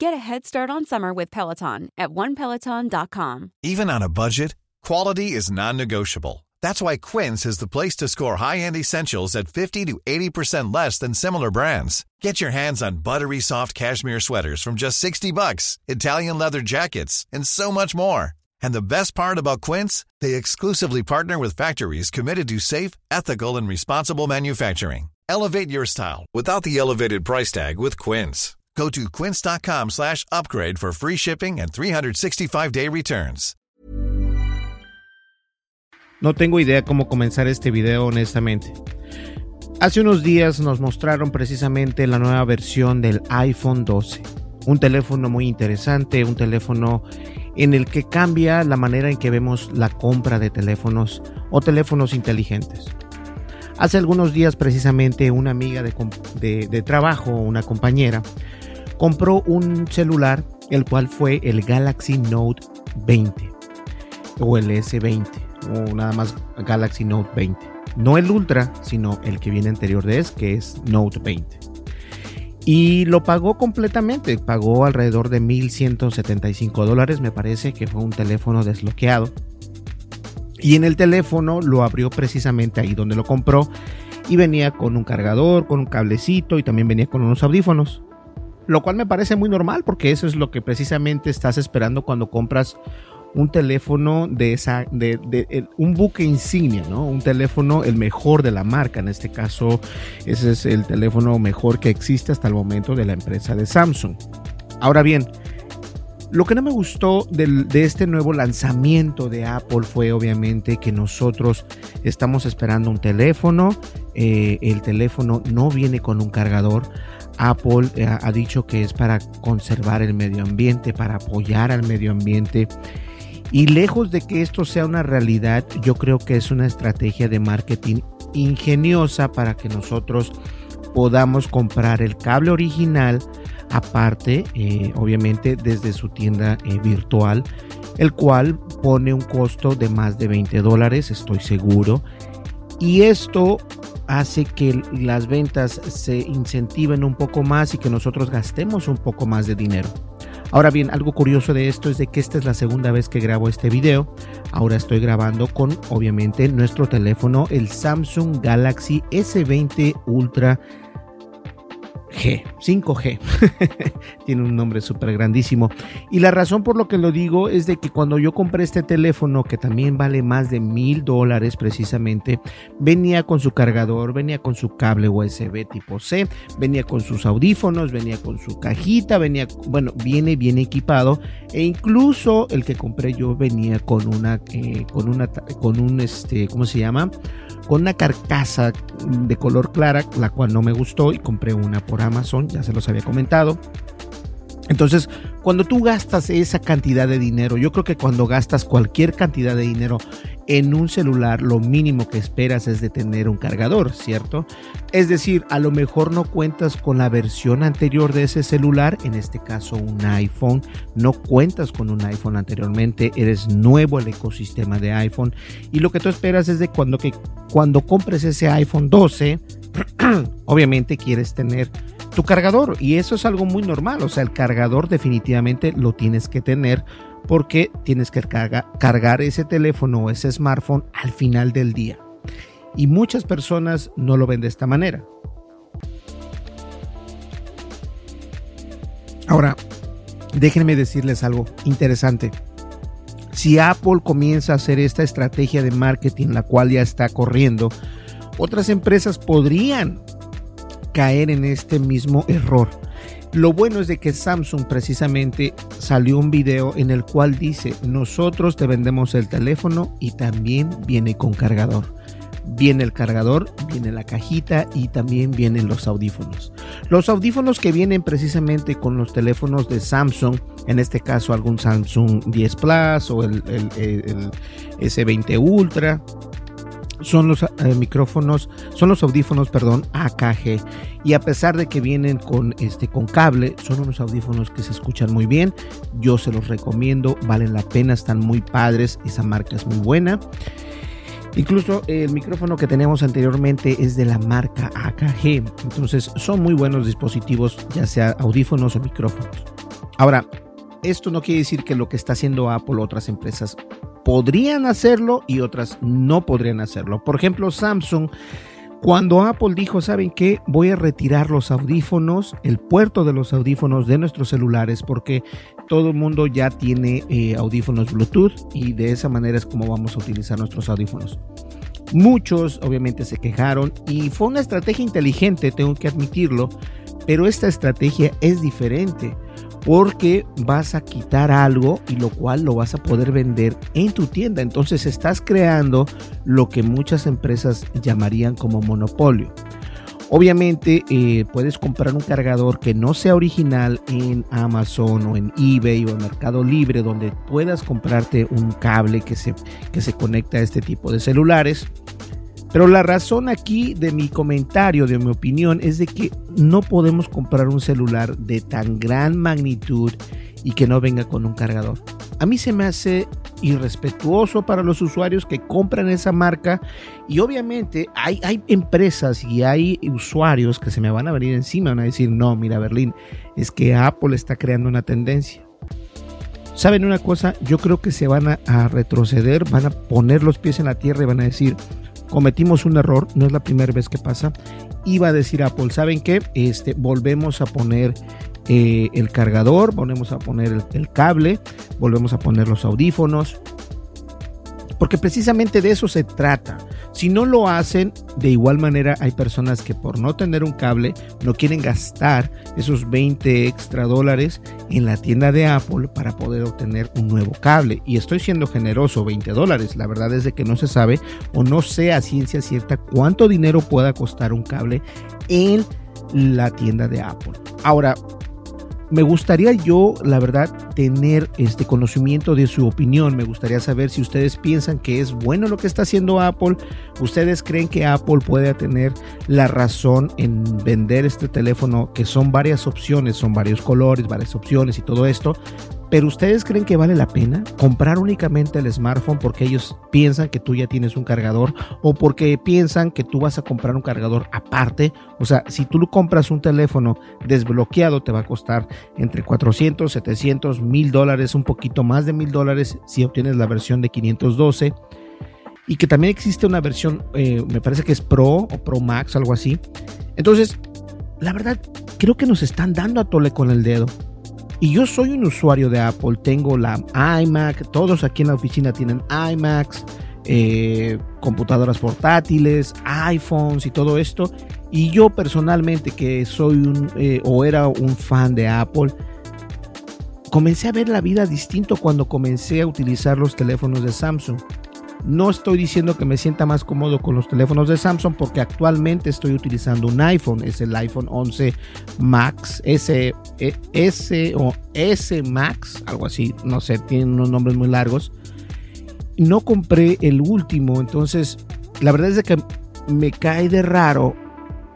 Get a head start on summer with Peloton at onepeloton.com. Even on a budget, quality is non-negotiable. That's why Quince is the place to score high-end essentials at 50 to 80% less than similar brands. Get your hands on buttery soft cashmere sweaters from just 60 bucks, Italian leather jackets, and so much more. And the best part about Quince, they exclusively partner with factories committed to safe, ethical, and responsible manufacturing. Elevate your style without the elevated price tag with Quince. Go to quince.com slash upgrade for free shipping and 365-day returns. No tengo idea cómo comenzar este video honestamente. Hace unos días nos mostraron precisamente la nueva versión del iPhone 12. Un teléfono muy interesante, un teléfono en el que cambia la manera en que vemos la compra de teléfonos o teléfonos inteligentes. Hace algunos días precisamente una amiga de trabajo, una compañera, compró un celular, el cual fue el Galaxy Note 20 o el S20 o nada más Galaxy Note 20. No el Ultra, sino el que viene anterior de es, que es Note 20. Y lo pagó completamente, pagó alrededor de 1.175 dólares, me parece que fue un teléfono desbloqueado. Y en el teléfono lo abrió precisamente ahí donde lo compró y venía con un cargador, con un cablecito y también venía con unos audífonos lo cual me parece muy normal porque eso es lo que precisamente estás esperando cuando compras un teléfono de esa, de, un buque insignia, ¿no? Un teléfono el mejor de la marca. En este caso, ese es el teléfono mejor que existe hasta el momento de la empresa de Samsung. Ahora bien, lo que no me gustó de, este nuevo lanzamiento de Apple fue obviamente que nosotros estamos esperando un teléfono, eh, el teléfono no viene con un cargador, Apple eh, ha dicho que es para conservar el medio ambiente, para apoyar al medio ambiente. Y lejos de que esto sea una realidad, yo creo que es una estrategia de marketing ingeniosa para que nosotros podamos comprar el cable original aparte, eh, obviamente desde su tienda eh, virtual, el cual pone un costo de más de 20 dólares, estoy seguro. Y esto hace que las ventas se incentiven un poco más y que nosotros gastemos un poco más de dinero. Ahora bien, algo curioso de esto es de que esta es la segunda vez que grabo este video. Ahora estoy grabando con obviamente nuestro teléfono, el Samsung Galaxy S20 Ultra G, 5G. Tiene un nombre súper grandísimo. Y la razón por lo que lo digo es de que cuando yo compré este teléfono, que también vale más de mil dólares precisamente, venía con su cargador, venía con su cable USB tipo C, venía con sus audífonos, venía con su cajita, venía, bueno, viene bien equipado. E incluso el que compré yo venía con una, eh, con una, con un, este, ¿cómo se llama? Con una carcasa de color clara, la cual no me gustó y compré una por Amazon, ya se los había comentado. Entonces, cuando tú gastas esa cantidad de dinero, yo creo que cuando gastas cualquier cantidad de dinero en un celular, lo mínimo que esperas es de tener un cargador, ¿cierto? Es decir, a lo mejor no cuentas con la versión anterior de ese celular, en este caso un iPhone, no cuentas con un iPhone anteriormente, eres nuevo el ecosistema de iPhone y lo que tú esperas es de cuando, que, cuando compres ese iPhone 12, obviamente quieres tener tu cargador y eso es algo muy normal, o sea, el cargador definitivamente lo tienes que tener porque tienes que cargar ese teléfono o ese smartphone al final del día. Y muchas personas no lo ven de esta manera. Ahora, déjenme decirles algo interesante. Si Apple comienza a hacer esta estrategia de marketing, la cual ya está corriendo, otras empresas podrían caer en este mismo error. Lo bueno es de que Samsung precisamente salió un video en el cual dice, nosotros te vendemos el teléfono y también viene con cargador. Viene el cargador, viene la cajita y también vienen los audífonos. Los audífonos que vienen precisamente con los teléfonos de Samsung, en este caso algún Samsung 10 Plus o el, S20 Ultra, son los eh, micrófonos, son los audífonos, perdón, AKG. Y a pesar de que vienen con este con cable, son unos audífonos que se escuchan muy bien. Yo se los recomiendo, valen la pena, están muy padres, esa marca es muy buena. Incluso el micrófono que teníamos anteriormente es de la marca AKG. Entonces son muy buenos dispositivos, ya sea audífonos o micrófonos. Ahora, esto no quiere decir que lo que está haciendo Apple o otras empresas podrían hacerlo y otras no podrían hacerlo. Por ejemplo, Samsung, cuando Apple dijo, ¿saben qué? Voy a retirar los audífonos, el puerto de los audífonos de nuestros celulares porque todo el mundo ya tiene eh, audífonos Bluetooth y de esa manera es como vamos a utilizar nuestros audífonos. Muchos obviamente se quejaron y fue una estrategia inteligente, tengo que admitirlo, pero esta estrategia es diferente porque vas a quitar algo y lo cual lo vas a poder vender en tu tienda. Entonces estás creando lo que muchas empresas llamarían como monopolio. Obviamente eh, puedes comprar un cargador que no sea original en Amazon o en eBay o en Mercado Libre donde puedas comprarte un cable que se, que se conecta a este tipo de celulares. Pero la razón aquí de mi comentario, de mi opinión, es de que no podemos comprar un celular de tan gran magnitud y que no venga con un cargador. A mí se me hace irrespetuoso para los usuarios que compran esa marca y obviamente hay, hay empresas y hay usuarios que se me van a venir encima, van a decir, no, mira Berlín, es que Apple está creando una tendencia. ¿Saben una cosa? Yo creo que se van a, a retroceder, van a poner los pies en la tierra y van a decir, cometimos un error, no es la primera vez que pasa. Iba a decir Apple, ¿saben qué? Este, volvemos a poner eh, el cargador, volvemos a poner el, cable, volvemos a poner los audífonos, porque precisamente de eso se trata. Si no lo hacen, de igual manera hay personas que por no tener un cable no quieren gastar esos 20 extra dólares en la tienda de Apple para poder obtener un nuevo cable. Y estoy siendo generoso, 20 dólares. La verdad es de que no se sabe o no sé a ciencia cierta cuánto dinero pueda costar un cable en la tienda de Apple. Ahora, me gustaría yo, la verdad, tener este conocimiento de su opinión. Me gustaría saber si ustedes piensan que es bueno lo que está haciendo Apple. ¿Ustedes creen que Apple puede tener la razón en vender este teléfono? Que son varias opciones, son varios colores, varias opciones y todo esto. Pero ustedes creen que vale la pena comprar únicamente el smartphone porque ellos piensan que tú ya tienes un cargador o porque piensan que tú vas a comprar un cargador aparte. O sea, si tú compras un teléfono desbloqueado te va a costar entre 400, 700, 1000 dólares, un poquito más de 1000 dólares si obtienes la versión de 512 y que también existe una versión, eh, me parece que es Pro o Pro Max, algo así. Entonces, la verdad, creo que nos están dando a tole con el dedo. Y yo soy un usuario de Apple, tengo la iMac, todos aquí en la oficina tienen iMacs, eh, computadoras portátiles, iPhones y todo esto. Y yo personalmente que soy un eh, o era un fan de Apple, comencé a ver la vida distinto cuando comencé a utilizar los teléfonos de Samsung. No estoy diciendo que me sienta más cómodo con los teléfonos de Samsung porque actualmente estoy utilizando un iPhone, es el iPhone 11 Max, S, e, S o S Max, algo así, no sé, tienen unos nombres muy largos. No compré el último, entonces la verdad es que me cae de raro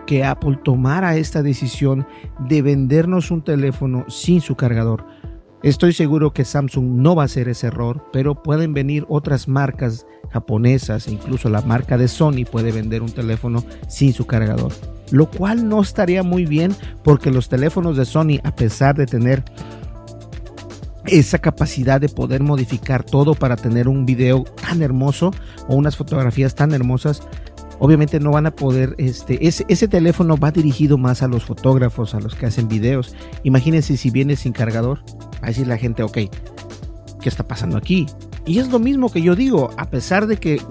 que Apple tomara esta decisión de vendernos un teléfono sin su cargador. Estoy seguro que Samsung no va a hacer ese error, pero pueden venir otras marcas japonesas incluso la marca de Sony puede vender un teléfono sin su cargador. Lo cual no estaría muy bien porque los teléfonos de Sony, a pesar de tener esa capacidad de poder modificar todo para tener un video tan hermoso o unas fotografías tan hermosas, obviamente no van a poder, este, ese, teléfono va dirigido más a los fotógrafos, a los que hacen videos. Imagínense si viene sin cargador, a decir la gente, ok, ¿qué está pasando aquí? Y es lo mismo que yo digo, a pesar de que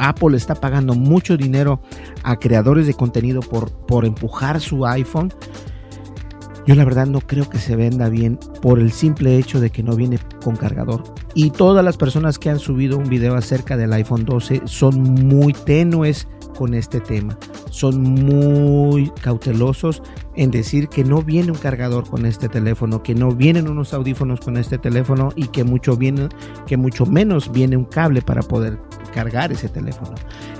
Apple está pagando mucho dinero a creadores de contenido por, por empujar su iPhone, yo la verdad no creo que se venda bien por el simple hecho de que no viene con cargador. Y todas las personas que han subido un video acerca del iPhone 12 son muy tenues con este tema. Son muy cautelosos en decir que no viene un cargador con este teléfono, que no vienen unos audífonos con este teléfono y que mucho, viene, que mucho menos viene un cable para poder cargar ese teléfono.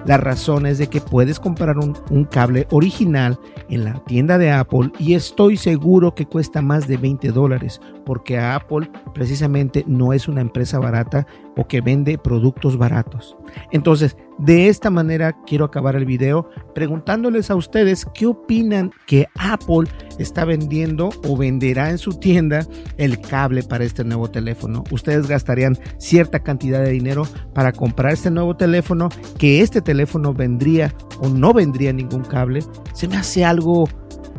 La razón es de que puedes comprar un, un, cable original en la tienda de Apple y estoy seguro que cuesta más de 20 dólares porque Apple precisamente no es una empresa barata o que vende productos baratos. Entonces, de esta manera quiero acabar el video preguntándoles a ustedes qué opinan que Apple está vendiendo o venderá en su tienda el cable para este nuevo teléfono. Ustedes gastarían cierta cantidad de dinero para comprar este nuevo teléfono, que este teléfono vendría o no vendría ningún cable. Se me hace algo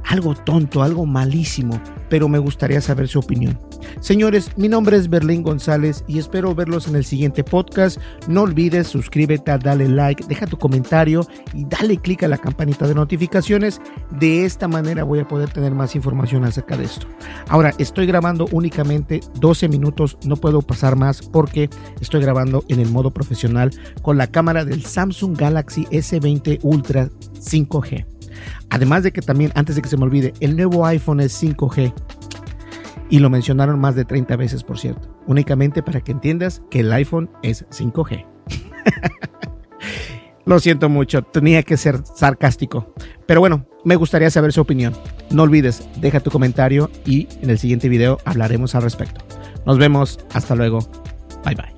algo tonto, algo malísimo, pero me gustaría saber su opinión. Señores, mi nombre es Berlín González y espero verlos en el siguiente podcast. No olvides suscríbete, dale like, deja tu comentario y dale click a la campanita de notificaciones. De esta manera voy a poder tener más información acerca de esto. Ahora, estoy grabando únicamente 12 minutos, no puedo pasar más porque estoy grabando en el modo profesional con la cámara del Samsung Galaxy S20 Ultra 5G. Además de que también, antes de que se me olvide, el nuevo iPhone es 5G. Y lo mencionaron más de 30 veces, por cierto. Únicamente para que entiendas que el iPhone es 5G. lo siento mucho, tenía que ser sarcástico. Pero bueno, me gustaría saber su opinión. No olvides, deja tu comentario y en el siguiente video hablaremos al respecto. Nos vemos, hasta luego. Bye bye.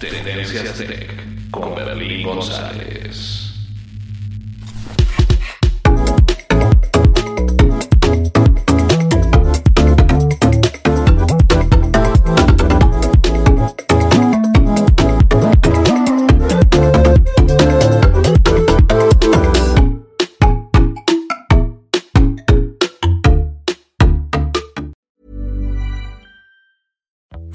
Tendencias Tech con Berlín González.